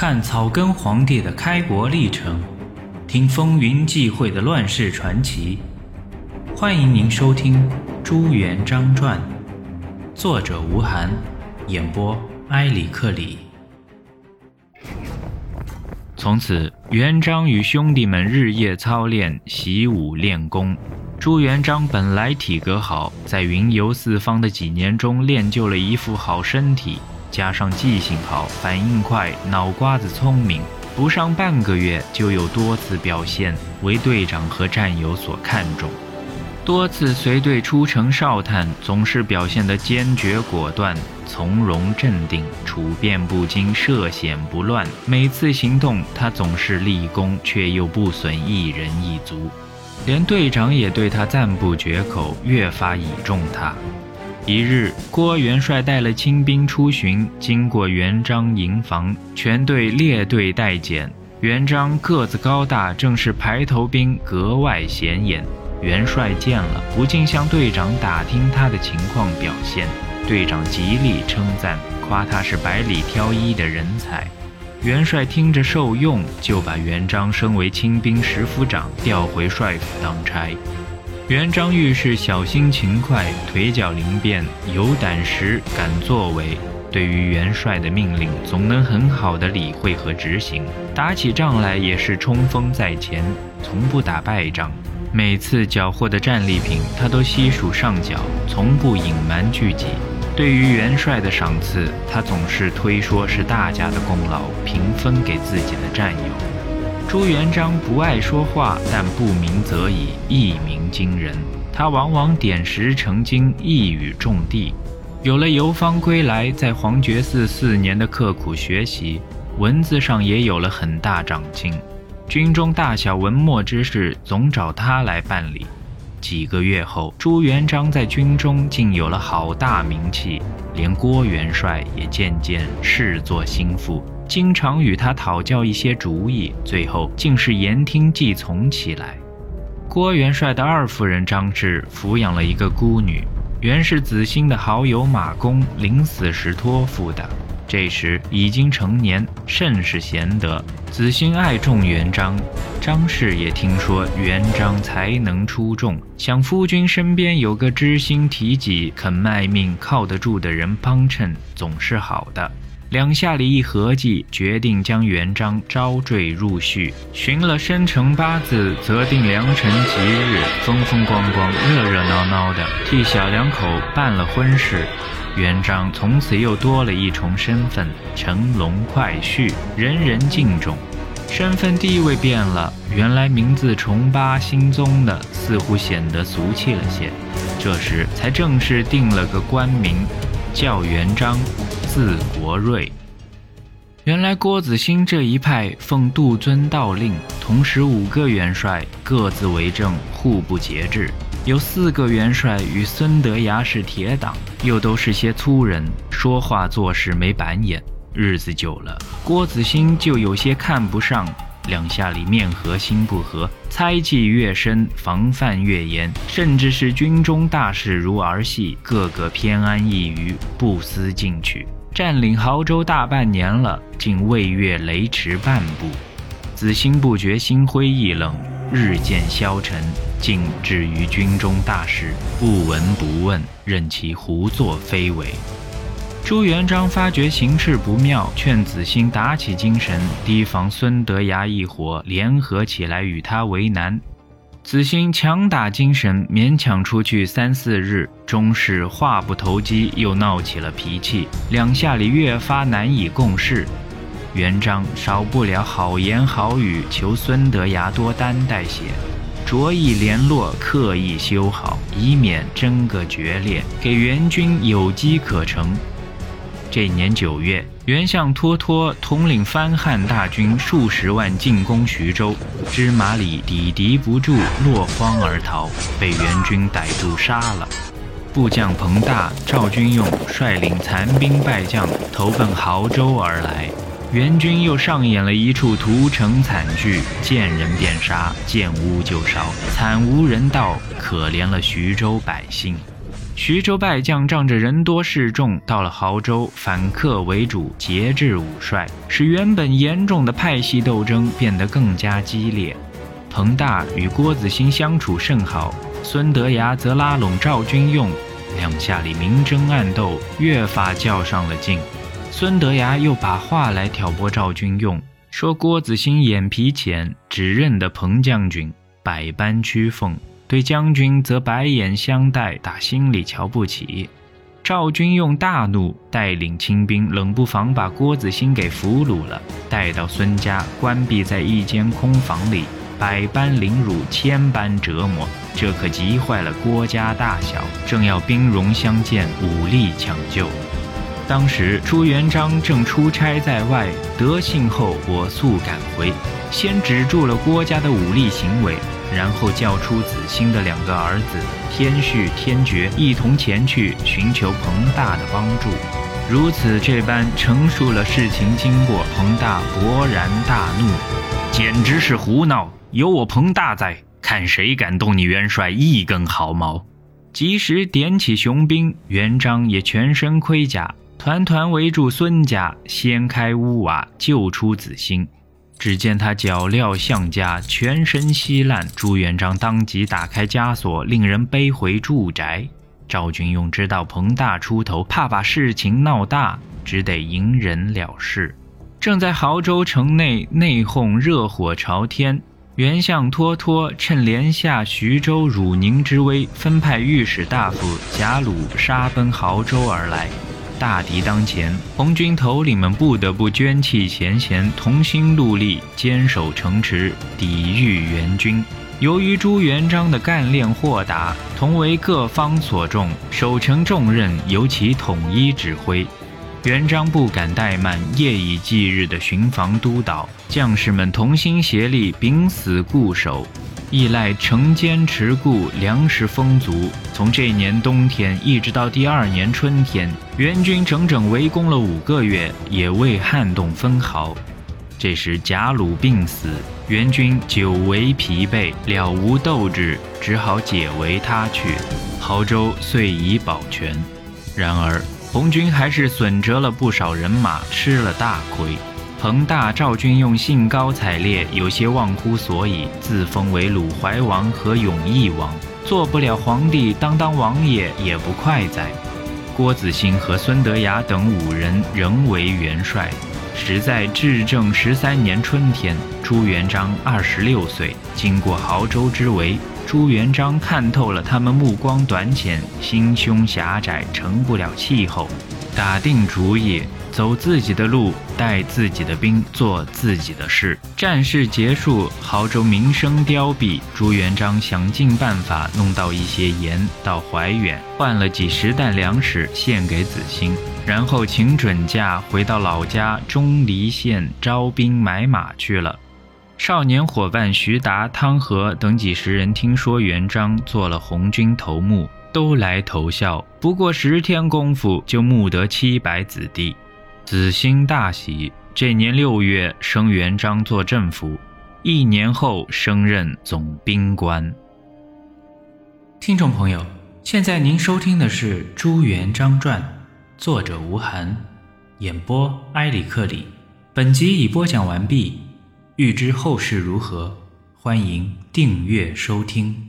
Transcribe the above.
看草根皇帝的开国历程，听风云际会的乱世传奇。欢迎您收听《朱元璋传》，作者吴晗，演播埃里克里。从此，元璋与兄弟们日夜操练、习武练功。朱元璋本来体格好，在云游四方的几年中练就了一副好身体，加上记性好、反应快、脑瓜子聪明，不上半个月就有多次表现为队长和战友所看重。多次随队出城哨探，总是表现得坚决果断、从容镇定、处变不惊、涉险不乱。每次行动，他总是立功，却又不损一人一卒。连队长也对他赞不绝口，越发倚重他。一日，郭元帅带了清兵出巡，经过元璋营房，全队列队待检。元璋个子高大，正是排头兵，格外显眼。元帅见了，不禁向队长打听他的情况表现。队长极力称赞，夸他是百里挑一的人才。元帅听着受用，就把元璋升为清兵十府长，调回帅府当差。元璋遇事小心勤快，腿脚灵便，有胆识，敢作为。对于元帅的命令，总能很好的理会和执行。打起仗来也是冲锋在前，从不打败仗。每次缴获的战利品，他都悉数上缴，从不隐瞒具己。对于元帅的赏赐，他总是推说是大家的功劳，平分给自己的战友。朱元璋不爱说话，但不鸣则已，一鸣惊人。他往往点石成金，一语中的。有了游方归来，在黄觉寺四年的刻苦学习，文字上也有了很大长进。军中大小文墨之事，总找他来办理。几个月后，朱元璋在军中竟有了好大名气，连郭元帅也渐渐视作心腹，经常与他讨教一些主意，最后竟是言听计从起来。郭元帅的二夫人张氏抚养了一个孤女，原是子兴的好友马公临死时托付的。这时已经成年，甚是贤德。子兴爱重元璋，张氏也听说元璋才能出众，想夫君身边有个知心体己、肯卖命、靠得住的人帮衬，总是好的。两下里一合计，决定将元璋招赘入婿。寻了生辰八字，择定良辰吉日，风风光光、热热闹闹的替小两口办了婚事。元璋从此又多了一重身份，乘龙快婿，人人敬重。身份地位变了，原来名字崇八新宗的，似乎显得俗气了些。这时才正式定了个官名，叫元璋，字国瑞。原来郭子兴这一派奉杜遵道令，同时五个元帅各自为政，互不节制。有四个元帅与孙德崖是铁党，又都是些粗人，说话做事没板眼。日子久了，郭子兴就有些看不上。两下里面和心不和，猜忌越深，防范越严，甚至是军中大事如儿戏，个个偏安一隅，不思进取。占领亳州大半年了，竟未越雷池半步。子兴不觉心灰意冷。日渐消沉，竟至于军中大事不闻不问，任其胡作非为。朱元璋发觉形势不妙，劝子兴打起精神，提防孙德崖一伙联合起来与他为难。子兴强打精神，勉强出去三四日，终是话不投机，又闹起了脾气，两下里越发难以共事。元璋少不了好言好语，求孙德崖多担待些，着意联络，刻意修好，以免争个决裂，给元军有机可乘。这年九月，元相脱脱统领番汉大军数十万进攻徐州，芝麻里抵敌不住，落荒而逃，被元军逮住杀了。部将彭大、赵军用率领残兵败将，投奔濠州而来。元军又上演了一处屠城惨剧，见人便杀，见屋就烧，惨无人道，可怜了徐州百姓。徐州败将仗着人多势众，到了亳州反客为主，节制武帅，使原本严重的派系斗争变得更加激烈。彭大与郭子兴相处甚好，孙德崖则拉拢赵君用，两下里明争暗斗，越发较上了劲。孙德崖又把话来挑拨赵君用，说郭子兴眼皮浅，只认得彭将军，百般屈奉。对将军则白眼相待，打心里瞧不起。赵军用大怒，带领亲兵冷不防把郭子兴给俘虏了，带到孙家，关闭在一间空房里，百般凌辱，千般折磨，这可急坏了郭家大小，正要兵戎相见，武力抢救。当时朱元璋正出差在外，得信后，我速赶回，先止住了郭家的武力行为。然后叫出子兴的两个儿子天旭、天爵一同前去寻求彭大的帮助。如此这般陈述了事情经过，彭大勃然大怒，简直是胡闹！有我彭大在，看谁敢动你元帅一根毫毛！及时点起雄兵，元璋也全身盔甲，团团围住孙家，掀开屋瓦，救出子兴。只见他脚镣项枷，全身稀烂。朱元璋当即打开枷锁，令人背回住宅。赵军用知道彭大出头，怕把事情闹大，只得隐忍了事。正在亳州城内内讧，热火朝天。元相脱脱趁连下徐州、汝宁之危，分派御史大夫贾鲁杀奔亳州而来。大敌当前，红军头领们不得不捐弃前嫌，同心戮力，坚守城池，抵御援军。由于朱元璋的干练豁达，同为各方所重，守城重任由其统一指挥。元璋不敢怠慢，夜以继日的巡防督导，将士们同心协力，秉死固守。依赖城坚持固，粮食丰足。从这年冬天一直到第二年春天，元军整整围攻了五个月，也未撼动分毫。这时贾鲁病死，元军久为疲惫，了无斗志，只好解围他去。亳州遂已保全。然而红军还是损折了不少人马，吃了大亏。彭大、赵军用兴高采烈，有些忘乎所以，自封为鲁怀王和永义王，做不了皇帝，当当王爷也不快哉。郭子兴和孙德崖等五人仍为元帅。实在至正十三年春天，朱元璋二十六岁，经过濠州之围，朱元璋看透了他们目光短浅、心胸狭窄、成不了气候，打定主意。走自己的路，带自己的兵，做自己的事。战事结束，亳州民生凋敝。朱元璋想尽办法弄到一些盐到怀远，换了几十担粮食献给子兴，然后请准假回到老家钟离县招兵买马去了。少年伙伴徐达、汤和等几十人听说元璋做了红军头目，都来投效。不过十天功夫，就募得七百子弟。子兴大喜，这年六月升元璋做政府，一年后升任总兵官。听众朋友，现在您收听的是《朱元璋传》，作者吴晗，演播埃里克里。本集已播讲完毕，欲知后事如何，欢迎订阅收听。